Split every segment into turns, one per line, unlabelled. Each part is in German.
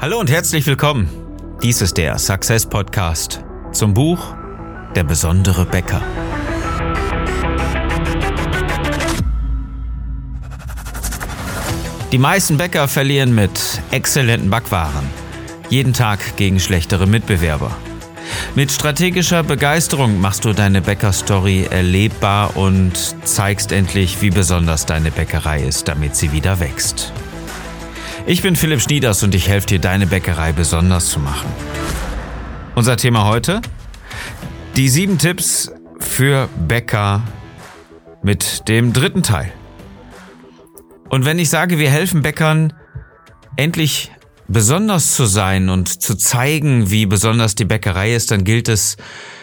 Hallo und herzlich willkommen. Dies ist der Success Podcast zum Buch Der besondere Bäcker. Die meisten Bäcker verlieren mit exzellenten Backwaren. Jeden Tag gegen schlechtere Mitbewerber. Mit strategischer Begeisterung machst du deine Bäckerstory erlebbar und zeigst endlich, wie besonders deine Bäckerei ist, damit sie wieder wächst. Ich bin Philipp Schnieders und ich helfe dir, deine Bäckerei besonders zu machen. Unser Thema heute? Die sieben Tipps für Bäcker mit dem dritten Teil. Und wenn ich sage, wir helfen Bäckern, endlich besonders zu sein und zu zeigen, wie besonders die Bäckerei ist, dann gilt es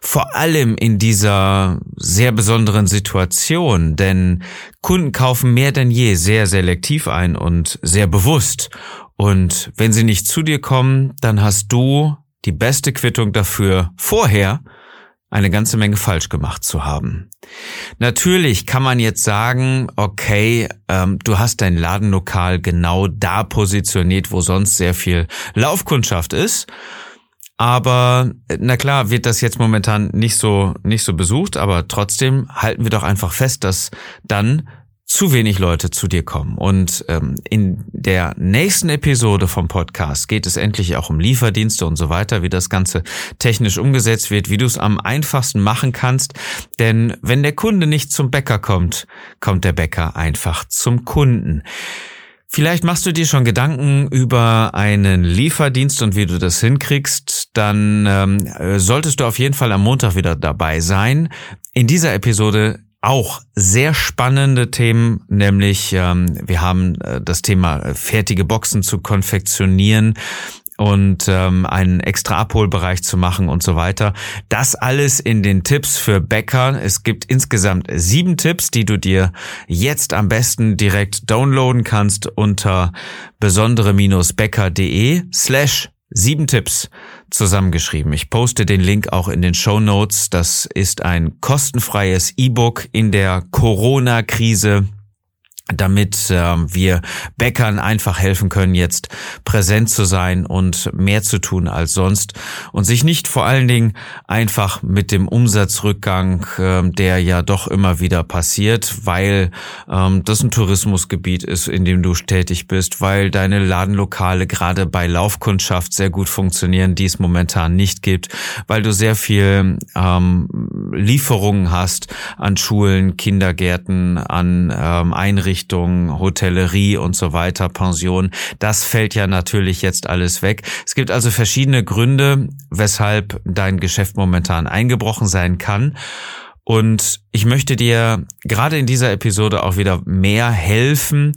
vor allem in dieser sehr besonderen Situation, denn Kunden kaufen mehr denn je sehr selektiv ein und sehr bewusst. Und wenn sie nicht zu dir kommen, dann hast du die beste Quittung dafür vorher, eine ganze Menge falsch gemacht zu haben. Natürlich kann man jetzt sagen, okay, ähm, du hast dein Ladenlokal genau da positioniert, wo sonst sehr viel Laufkundschaft ist. Aber na klar, wird das jetzt momentan nicht so nicht so besucht, aber trotzdem halten wir doch einfach fest, dass dann zu wenig Leute zu dir kommen. Und ähm, in der nächsten Episode vom Podcast geht es endlich auch um Lieferdienste und so weiter, wie das Ganze technisch umgesetzt wird, wie du es am einfachsten machen kannst. Denn wenn der Kunde nicht zum Bäcker kommt, kommt der Bäcker einfach zum Kunden. Vielleicht machst du dir schon Gedanken über einen Lieferdienst und wie du das hinkriegst, dann ähm, solltest du auf jeden Fall am Montag wieder dabei sein. In dieser Episode auch sehr spannende Themen, nämlich ähm, wir haben äh, das Thema äh, fertige Boxen zu konfektionieren und ähm, einen extra Abholbereich zu machen und so weiter. Das alles in den Tipps für Bäcker. Es gibt insgesamt sieben Tipps, die du dir jetzt am besten direkt downloaden kannst unter besondere-bäcker.de slash sieben Tipps zusammengeschrieben. Ich poste den Link auch in den Show Notes. Das ist ein kostenfreies E-Book in der Corona-Krise damit äh, wir Bäckern einfach helfen können, jetzt präsent zu sein und mehr zu tun als sonst und sich nicht vor allen Dingen einfach mit dem Umsatzrückgang, äh, der ja doch immer wieder passiert, weil ähm, das ein Tourismusgebiet ist, in dem du tätig bist, weil deine Ladenlokale gerade bei Laufkundschaft sehr gut funktionieren, die es momentan nicht gibt, weil du sehr viel ähm, Lieferungen hast an Schulen, Kindergärten, an ähm, Einrichtungen, Einrichtungen, Hotellerie und so weiter, Pension. Das fällt ja natürlich jetzt alles weg. Es gibt also verschiedene Gründe, weshalb dein Geschäft momentan eingebrochen sein kann. Und ich möchte dir gerade in dieser Episode auch wieder mehr helfen,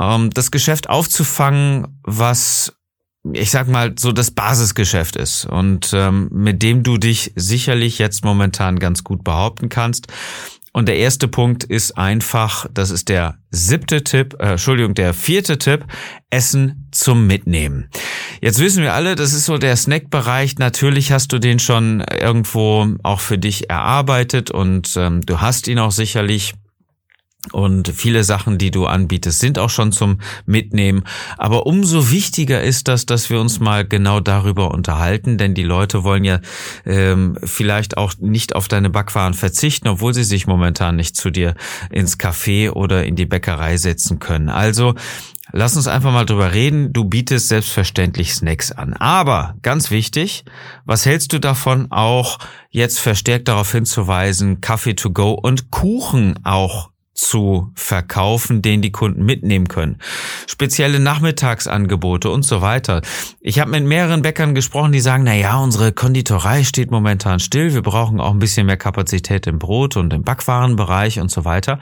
ähm, das Geschäft aufzufangen, was ich sag mal, so das Basisgeschäft ist und ähm, mit dem du dich sicherlich jetzt momentan ganz gut behaupten kannst. Und der erste Punkt ist einfach, das ist der siebte Tipp, äh, Entschuldigung, der vierte Tipp, Essen zum Mitnehmen. Jetzt wissen wir alle, das ist so der Snackbereich. Natürlich hast du den schon irgendwo auch für dich erarbeitet und ähm, du hast ihn auch sicherlich und viele Sachen, die du anbietest, sind auch schon zum Mitnehmen. Aber umso wichtiger ist das, dass wir uns mal genau darüber unterhalten, denn die Leute wollen ja ähm, vielleicht auch nicht auf deine Backwaren verzichten, obwohl sie sich momentan nicht zu dir ins Café oder in die Bäckerei setzen können. Also Lass uns einfach mal drüber reden. Du bietest selbstverständlich Snacks an. Aber ganz wichtig, was hältst du davon auch jetzt verstärkt darauf hinzuweisen, Kaffee to go und Kuchen auch zu verkaufen, den die Kunden mitnehmen können. Spezielle Nachmittagsangebote und so weiter. Ich habe mit mehreren Bäckern gesprochen, die sagen, na ja, unsere Konditorei steht momentan still, wir brauchen auch ein bisschen mehr Kapazität im Brot und im Backwarenbereich und so weiter.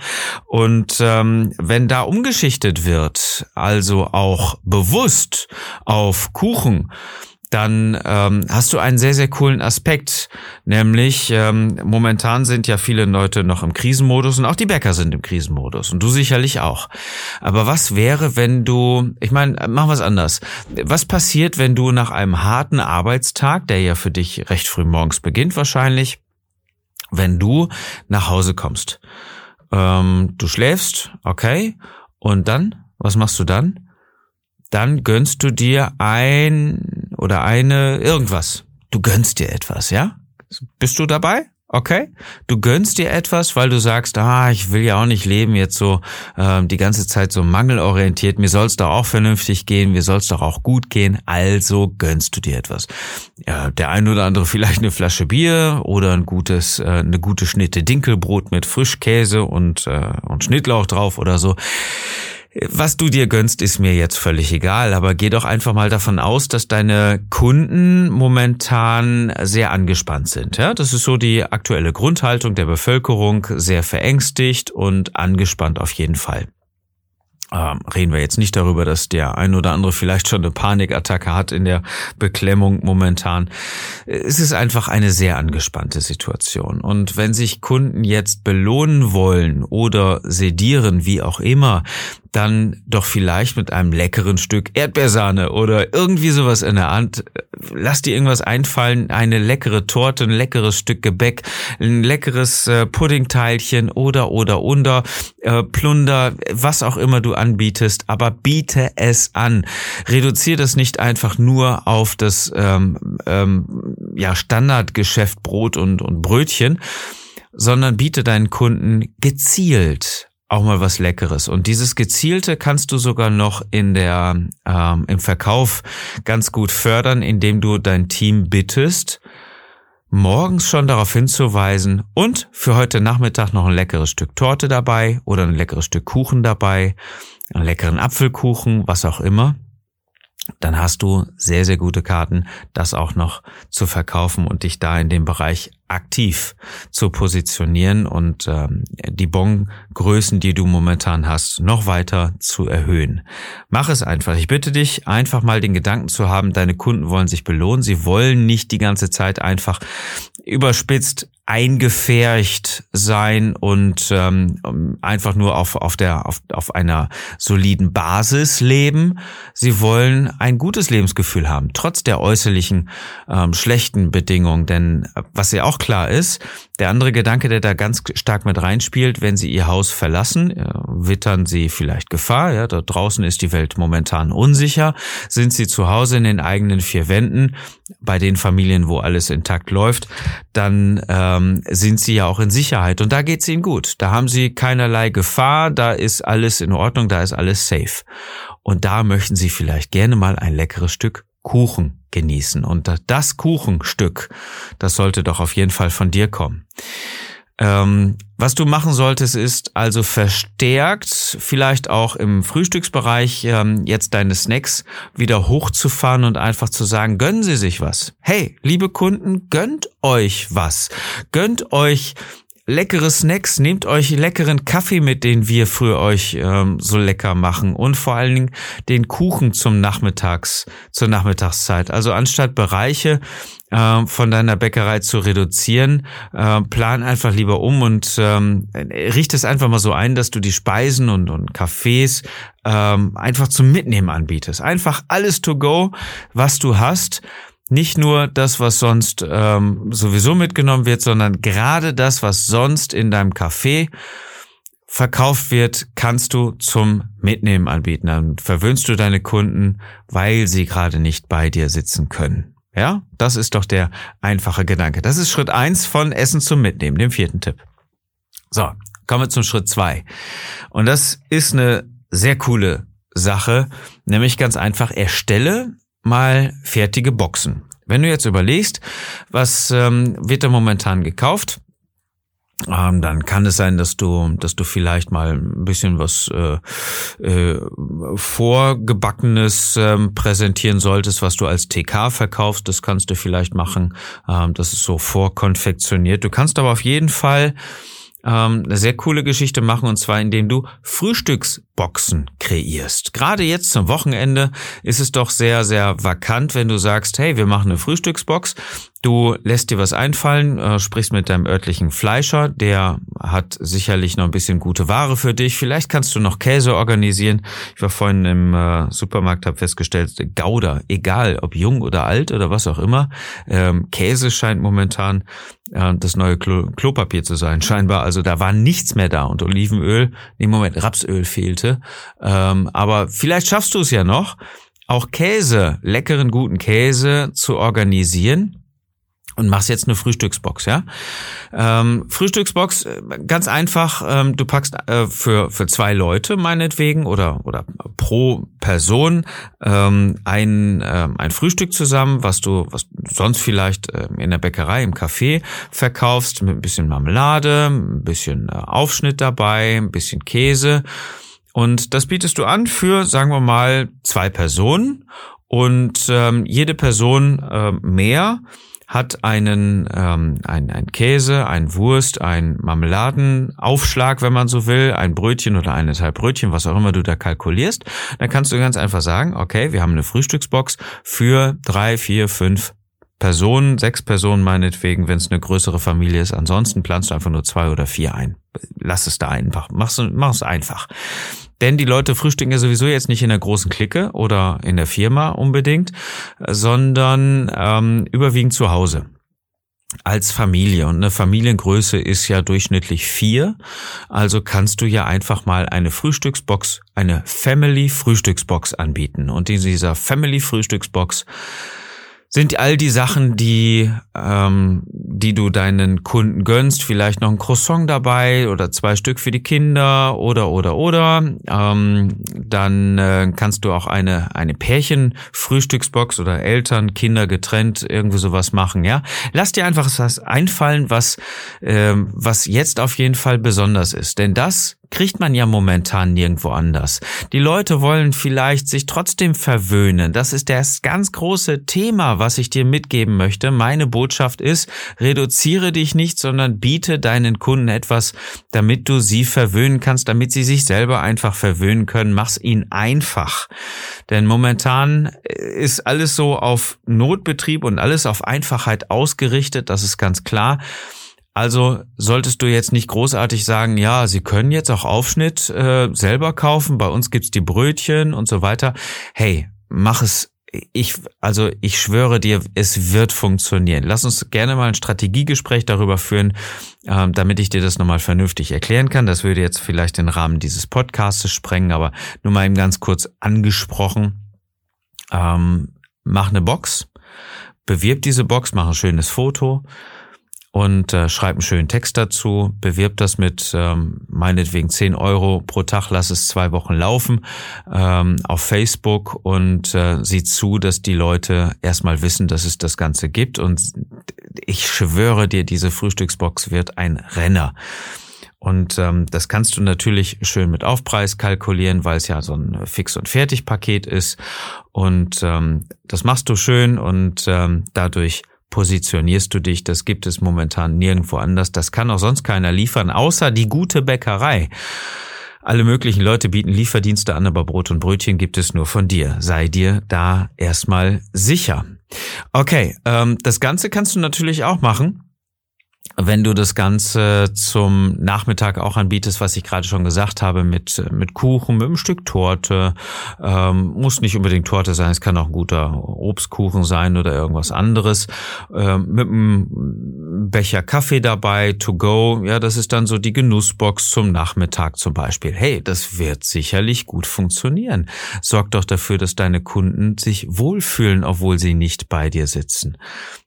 Und ähm, wenn da umgeschichtet wird, also auch bewusst auf Kuchen, dann ähm, hast du einen sehr, sehr coolen Aspekt. Nämlich, ähm, momentan sind ja viele Leute noch im Krisenmodus und auch die Bäcker sind im Krisenmodus und du sicherlich auch. Aber was wäre, wenn du, ich meine, machen wir es anders. Was passiert, wenn du nach einem harten Arbeitstag, der ja für dich recht früh morgens beginnt wahrscheinlich, wenn du nach Hause kommst? Ähm, du schläfst, okay, und dann, was machst du dann? dann gönnst du dir ein oder eine irgendwas. Du gönnst dir etwas, ja? Bist du dabei? Okay, du gönnst dir etwas, weil du sagst, ah, ich will ja auch nicht leben jetzt so äh, die ganze Zeit so mangelorientiert. Mir soll es doch auch vernünftig gehen, mir soll es doch auch gut gehen. Also gönnst du dir etwas. Ja, der ein oder andere vielleicht eine Flasche Bier oder ein gutes, äh, eine gute Schnitte Dinkelbrot mit Frischkäse und äh, und Schnittlauch drauf oder so. Was du dir gönnst, ist mir jetzt völlig egal, aber geh doch einfach mal davon aus, dass deine Kunden momentan sehr angespannt sind. Ja, das ist so die aktuelle Grundhaltung der Bevölkerung, sehr verängstigt und angespannt auf jeden Fall. Ähm, reden wir jetzt nicht darüber, dass der ein oder andere vielleicht schon eine Panikattacke hat in der Beklemmung momentan. Es ist einfach eine sehr angespannte Situation. Und wenn sich Kunden jetzt belohnen wollen oder sedieren, wie auch immer, dann doch vielleicht mit einem leckeren Stück Erdbeersahne oder irgendwie sowas in der Hand. Lass dir irgendwas einfallen, eine leckere Torte, ein leckeres Stück Gebäck, ein leckeres äh, Puddingteilchen oder oder unter äh, Plunder, was auch immer du anbietest, aber biete es an. Reduziere das nicht einfach nur auf das ähm, ähm, ja Standardgeschäft Brot und und Brötchen, sondern biete deinen Kunden gezielt auch mal was Leckeres. Und dieses Gezielte kannst du sogar noch in der, ähm, im Verkauf ganz gut fördern, indem du dein Team bittest, morgens schon darauf hinzuweisen und für heute Nachmittag noch ein leckeres Stück Torte dabei oder ein leckeres Stück Kuchen dabei, einen leckeren Apfelkuchen, was auch immer dann hast du sehr, sehr gute Karten, das auch noch zu verkaufen und dich da in dem Bereich aktiv zu positionieren und ähm, die Bongrößen, die du momentan hast, noch weiter zu erhöhen. Mach es einfach. Ich bitte dich, einfach mal den Gedanken zu haben, deine Kunden wollen sich belohnen. Sie wollen nicht die ganze Zeit einfach überspitzt eingefärcht sein und ähm, einfach nur auf, auf, der, auf, auf einer soliden Basis leben. Sie wollen ein gutes Lebensgefühl haben, trotz der äußerlichen ähm, schlechten Bedingungen. Denn äh, was ja auch klar ist, der andere Gedanke, der da ganz stark mit reinspielt, wenn sie ihr Haus verlassen, äh, wittern sie vielleicht Gefahr. Ja, da draußen ist die Welt momentan unsicher. Sind sie zu Hause in den eigenen vier Wänden, bei den Familien, wo alles intakt läuft, dann ähm, sind sie ja auch in Sicherheit und da geht's ihnen gut. Da haben sie keinerlei Gefahr, da ist alles in Ordnung, da ist alles safe. Und da möchten sie vielleicht gerne mal ein leckeres Stück Kuchen genießen. Und das Kuchenstück, das sollte doch auf jeden Fall von dir kommen. Ähm, was du machen solltest, ist also verstärkt, vielleicht auch im Frühstücksbereich, ähm, jetzt deine Snacks wieder hochzufahren und einfach zu sagen, gönnen Sie sich was. Hey, liebe Kunden, gönnt euch was. Gönnt euch leckere Snacks, nehmt euch leckeren Kaffee mit, den wir für euch ähm, so lecker machen und vor allen Dingen den Kuchen zum Nachmittags, zur Nachmittagszeit. Also anstatt Bereiche äh, von deiner Bäckerei zu reduzieren, äh, plan einfach lieber um und ähm, richte es einfach mal so ein, dass du die Speisen und, und Cafés ähm, einfach zum Mitnehmen anbietest. Einfach alles to go, was du hast nicht nur das, was sonst ähm, sowieso mitgenommen wird, sondern gerade das, was sonst in deinem Café verkauft wird, kannst du zum Mitnehmen anbieten. Dann verwöhnst du deine Kunden, weil sie gerade nicht bei dir sitzen können. Ja, das ist doch der einfache Gedanke. Das ist Schritt eins von Essen zum Mitnehmen, dem vierten Tipp. So, kommen wir zum Schritt zwei. Und das ist eine sehr coole Sache, nämlich ganz einfach, erstelle mal fertige Boxen. Wenn du jetzt überlegst, was ähm, wird da momentan gekauft, ähm, dann kann es sein, dass du, dass du vielleicht mal ein bisschen was äh, äh, vorgebackenes ähm, präsentieren solltest, was du als TK verkaufst. Das kannst du vielleicht machen. Ähm, das ist so vorkonfektioniert. Du kannst aber auf jeden Fall ähm, eine sehr coole Geschichte machen und zwar indem du Frühstücksboxen kreierst. Gerade jetzt zum Wochenende ist es doch sehr, sehr vakant, wenn du sagst, hey, wir machen eine Frühstücksbox Du lässt dir was einfallen, äh, sprichst mit deinem örtlichen Fleischer, der hat sicherlich noch ein bisschen gute Ware für dich. Vielleicht kannst du noch Käse organisieren. Ich war vorhin im äh, Supermarkt, habe festgestellt, Gouda, egal ob jung oder alt oder was auch immer, ähm, Käse scheint momentan äh, das neue Klo Klopapier zu sein, scheinbar. Also da war nichts mehr da und Olivenöl, im Moment Rapsöl fehlte. Ähm, aber vielleicht schaffst du es ja noch, auch Käse, leckeren, guten Käse zu organisieren und machst jetzt eine Frühstücksbox, ja. Ähm, Frühstücksbox, äh, ganz einfach, ähm, du packst äh, für, für zwei Leute meinetwegen oder, oder pro Person ähm, ein, äh, ein Frühstück zusammen, was du, was du sonst vielleicht äh, in der Bäckerei, im Café verkaufst, mit ein bisschen Marmelade, ein bisschen äh, Aufschnitt dabei, ein bisschen Käse. Und das bietest du an für, sagen wir mal, zwei Personen und ähm, jede Person äh, mehr hat einen ähm, ein, ein Käse, ein Wurst, ein Marmeladenaufschlag, wenn man so will, ein Brötchen oder eineinhalb Brötchen, was auch immer du da kalkulierst, dann kannst du ganz einfach sagen, okay, wir haben eine Frühstücksbox für drei, vier, fünf Personen, sechs Personen meinetwegen, wenn es eine größere Familie ist. Ansonsten planst du einfach nur zwei oder vier ein. Lass es da einfach. Mach's, mach's einfach. Denn die Leute frühstücken ja sowieso jetzt nicht in der großen Clique oder in der Firma unbedingt, sondern ähm, überwiegend zu Hause als Familie. Und eine Familiengröße ist ja durchschnittlich vier. Also kannst du ja einfach mal eine Frühstücksbox, eine Family Frühstücksbox anbieten. Und in dieser Family Frühstücksbox sind all die Sachen, die, ähm, die du deinen Kunden gönnst, vielleicht noch ein Croissant dabei oder zwei Stück für die Kinder oder oder oder. Ähm, dann äh, kannst du auch eine eine Pärchen-Frühstücksbox oder Eltern, Kinder getrennt irgendwie sowas machen. Ja, lass dir einfach was einfallen, was ähm, was jetzt auf jeden Fall besonders ist, denn das kriegt man ja momentan nirgendwo anders. Die Leute wollen vielleicht sich trotzdem verwöhnen. Das ist das ganz große Thema, was ich dir mitgeben möchte. Meine Botschaft ist, reduziere dich nicht, sondern biete deinen Kunden etwas, damit du sie verwöhnen kannst, damit sie sich selber einfach verwöhnen können. Mach's ihnen einfach. Denn momentan ist alles so auf Notbetrieb und alles auf Einfachheit ausgerichtet. Das ist ganz klar. Also solltest du jetzt nicht großartig sagen, ja, Sie können jetzt auch Aufschnitt äh, selber kaufen, bei uns gibt's die Brötchen und so weiter. Hey, mach es. Ich, also ich schwöre dir, es wird funktionieren. Lass uns gerne mal ein Strategiegespräch darüber führen, ähm, damit ich dir das nochmal vernünftig erklären kann. Das würde jetzt vielleicht den Rahmen dieses Podcasts sprengen, aber nur mal eben ganz kurz angesprochen. Ähm, mach eine Box, bewirb diese Box, mach ein schönes Foto und äh, schreib einen schönen Text dazu, bewirb das mit ähm, meinetwegen 10 Euro pro Tag, lass es zwei Wochen laufen ähm, auf Facebook und äh, sieh zu, dass die Leute erstmal wissen, dass es das Ganze gibt und ich schwöre dir, diese Frühstücksbox wird ein Renner. Und ähm, das kannst du natürlich schön mit Aufpreis kalkulieren, weil es ja so ein Fix- und Fertig-Paket ist. Und ähm, das machst du schön und ähm, dadurch positionierst du dich. Das gibt es momentan nirgendwo anders. Das kann auch sonst keiner liefern, außer die gute Bäckerei. Alle möglichen Leute bieten Lieferdienste an, aber Brot und Brötchen gibt es nur von dir. Sei dir da erstmal sicher. Okay, ähm, das Ganze kannst du natürlich auch machen wenn du das Ganze zum Nachmittag auch anbietest, was ich gerade schon gesagt habe, mit, mit Kuchen, mit einem Stück Torte, ähm, muss nicht unbedingt Torte sein, es kann auch ein guter Obstkuchen sein oder irgendwas anderes, ähm, mit einem Becher Kaffee dabei, to go, ja, das ist dann so die Genussbox zum Nachmittag zum Beispiel. Hey, das wird sicherlich gut funktionieren. Sorg doch dafür, dass deine Kunden sich wohlfühlen, obwohl sie nicht bei dir sitzen.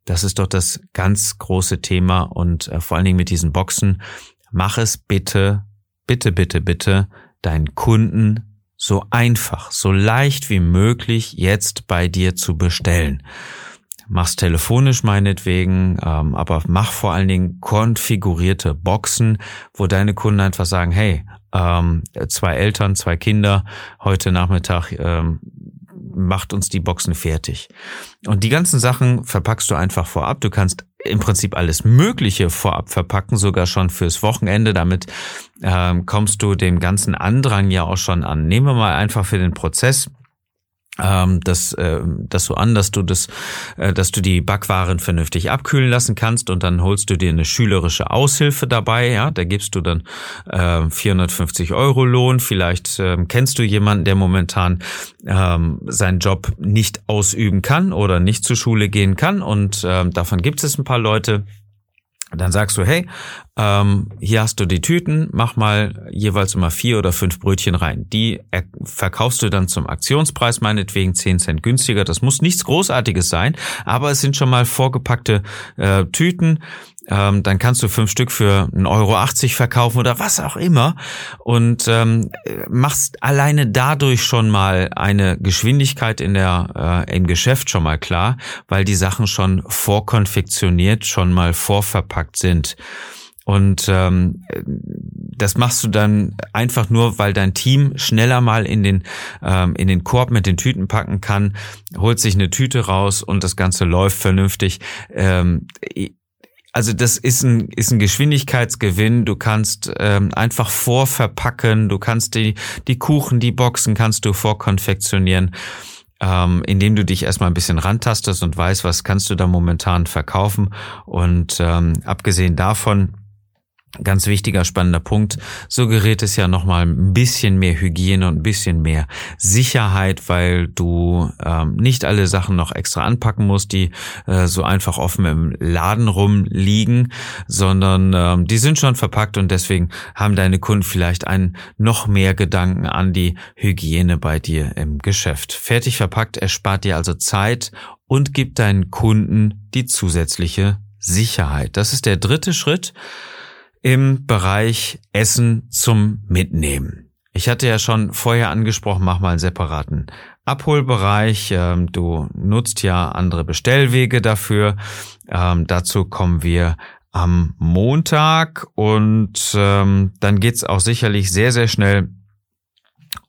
Das ist doch das ganz große Thema und äh, vor allen Dingen mit diesen Boxen. Mach es bitte, bitte, bitte, bitte deinen Kunden so einfach, so leicht wie möglich jetzt bei dir zu bestellen. Mach's telefonisch meinetwegen, ähm, aber mach vor allen Dingen konfigurierte Boxen, wo deine Kunden einfach sagen, hey, ähm, zwei Eltern, zwei Kinder, heute Nachmittag ähm, macht uns die Boxen fertig. Und die ganzen Sachen verpackst du einfach vorab. Du kannst im Prinzip alles Mögliche vorab verpacken, sogar schon fürs Wochenende. Damit ähm, kommst du dem ganzen Andrang ja auch schon an. Nehmen wir mal einfach für den Prozess ähm, das, äh, das so an, dass du das, äh, dass du die Backwaren vernünftig abkühlen lassen kannst und dann holst du dir eine schülerische Aushilfe dabei, ja, da gibst du dann äh, 450 Euro Lohn, vielleicht äh, kennst du jemanden, der momentan ähm, seinen Job nicht ausüben kann oder nicht zur Schule gehen kann. Und äh, davon gibt es ein paar Leute, dann sagst du, hey, ähm, hier hast du die Tüten, mach mal jeweils immer vier oder fünf Brötchen rein. Die verkaufst du dann zum Aktionspreis, meinetwegen zehn Cent günstiger. Das muss nichts Großartiges sein, aber es sind schon mal vorgepackte äh, Tüten ähm, dann kannst du fünf Stück für 1,80 Euro verkaufen oder was auch immer und ähm, machst alleine dadurch schon mal eine Geschwindigkeit in der äh, im Geschäft schon mal klar, weil die Sachen schon vorkonfektioniert, schon mal vorverpackt sind. Und ähm, das machst du dann einfach nur, weil dein Team schneller mal in den ähm, in den Korb mit den Tüten packen kann, holt sich eine Tüte raus und das Ganze läuft vernünftig. Ähm, also das ist ein, ist ein Geschwindigkeitsgewinn. Du kannst ähm, einfach vorverpacken, du kannst die, die Kuchen, die Boxen kannst du vorkonfektionieren, ähm, indem du dich erstmal ein bisschen rantastest und weißt, was kannst du da momentan verkaufen. Und ähm, abgesehen davon, Ganz wichtiger, spannender Punkt. So gerät es ja nochmal ein bisschen mehr Hygiene und ein bisschen mehr Sicherheit, weil du ähm, nicht alle Sachen noch extra anpacken musst, die äh, so einfach offen im Laden rumliegen, sondern ähm, die sind schon verpackt und deswegen haben deine Kunden vielleicht einen noch mehr Gedanken an die Hygiene bei dir im Geschäft. Fertig verpackt erspart dir also Zeit und gibt deinen Kunden die zusätzliche Sicherheit. Das ist der dritte Schritt im Bereich Essen zum Mitnehmen. Ich hatte ja schon vorher angesprochen, mach mal einen separaten Abholbereich. Ähm, du nutzt ja andere Bestellwege dafür. Ähm, dazu kommen wir am Montag und ähm, dann geht's auch sicherlich sehr, sehr schnell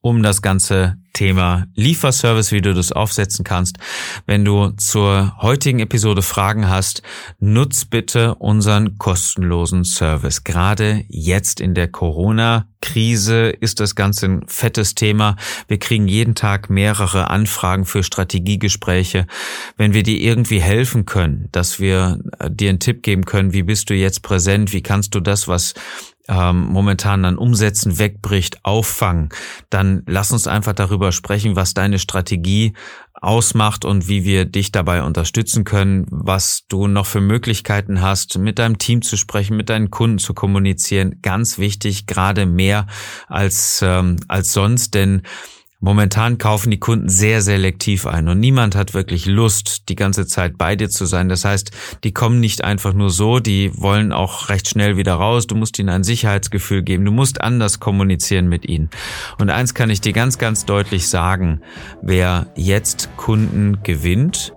um das ganze Thema Lieferservice, wie du das aufsetzen kannst. Wenn du zur heutigen Episode Fragen hast, nutz bitte unseren kostenlosen Service. Gerade jetzt in der Corona-Krise ist das Ganze ein fettes Thema. Wir kriegen jeden Tag mehrere Anfragen für Strategiegespräche. Wenn wir dir irgendwie helfen können, dass wir äh, dir einen Tipp geben können, wie bist du jetzt präsent, wie kannst du das, was ähm, momentan an Umsätzen wegbricht, auffangen, dann lass uns einfach darüber sprechen, was deine Strategie ausmacht und wie wir dich dabei unterstützen können, was du noch für Möglichkeiten hast, mit deinem Team zu sprechen, mit deinen Kunden zu kommunizieren. Ganz wichtig, gerade mehr als, ähm, als sonst, denn Momentan kaufen die Kunden sehr selektiv ein und niemand hat wirklich Lust, die ganze Zeit bei dir zu sein. Das heißt, die kommen nicht einfach nur so, die wollen auch recht schnell wieder raus. Du musst ihnen ein Sicherheitsgefühl geben. Du musst anders kommunizieren mit ihnen. Und eins kann ich dir ganz, ganz deutlich sagen. Wer jetzt Kunden gewinnt,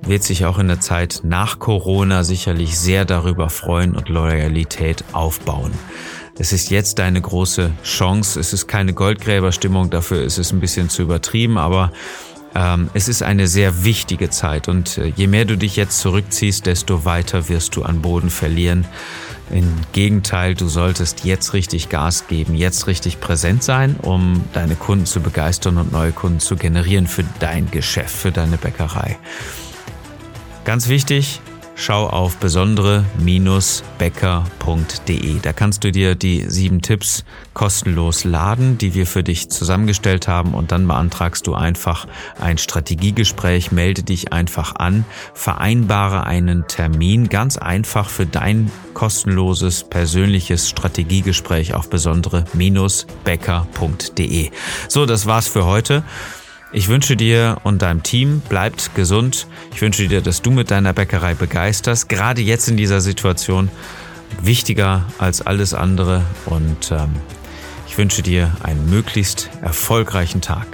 wird sich auch in der Zeit nach Corona sicherlich sehr darüber freuen und Loyalität aufbauen. Es ist jetzt deine große Chance. Es ist keine Goldgräberstimmung, dafür ist es ein bisschen zu übertrieben, aber ähm, es ist eine sehr wichtige Zeit und äh, je mehr du dich jetzt zurückziehst, desto weiter wirst du an Boden verlieren. Im Gegenteil, du solltest jetzt richtig Gas geben, jetzt richtig präsent sein, um deine Kunden zu begeistern und neue Kunden zu generieren für dein Geschäft, für deine Bäckerei. Ganz wichtig, schau auf besondere-bäcker.de. Da kannst du dir die sieben Tipps kostenlos laden, die wir für dich zusammengestellt haben und dann beantragst du einfach ein Strategiegespräch, melde dich einfach an, vereinbare einen Termin, ganz einfach für dein kostenloses persönliches Strategiegespräch auf besondere-bäcker.de. So, das war's für heute. Ich wünsche dir und deinem Team, bleibt gesund. Ich wünsche dir, dass du mit deiner Bäckerei begeisterst. Gerade jetzt in dieser Situation wichtiger als alles andere. Und ähm, ich wünsche dir einen möglichst erfolgreichen Tag.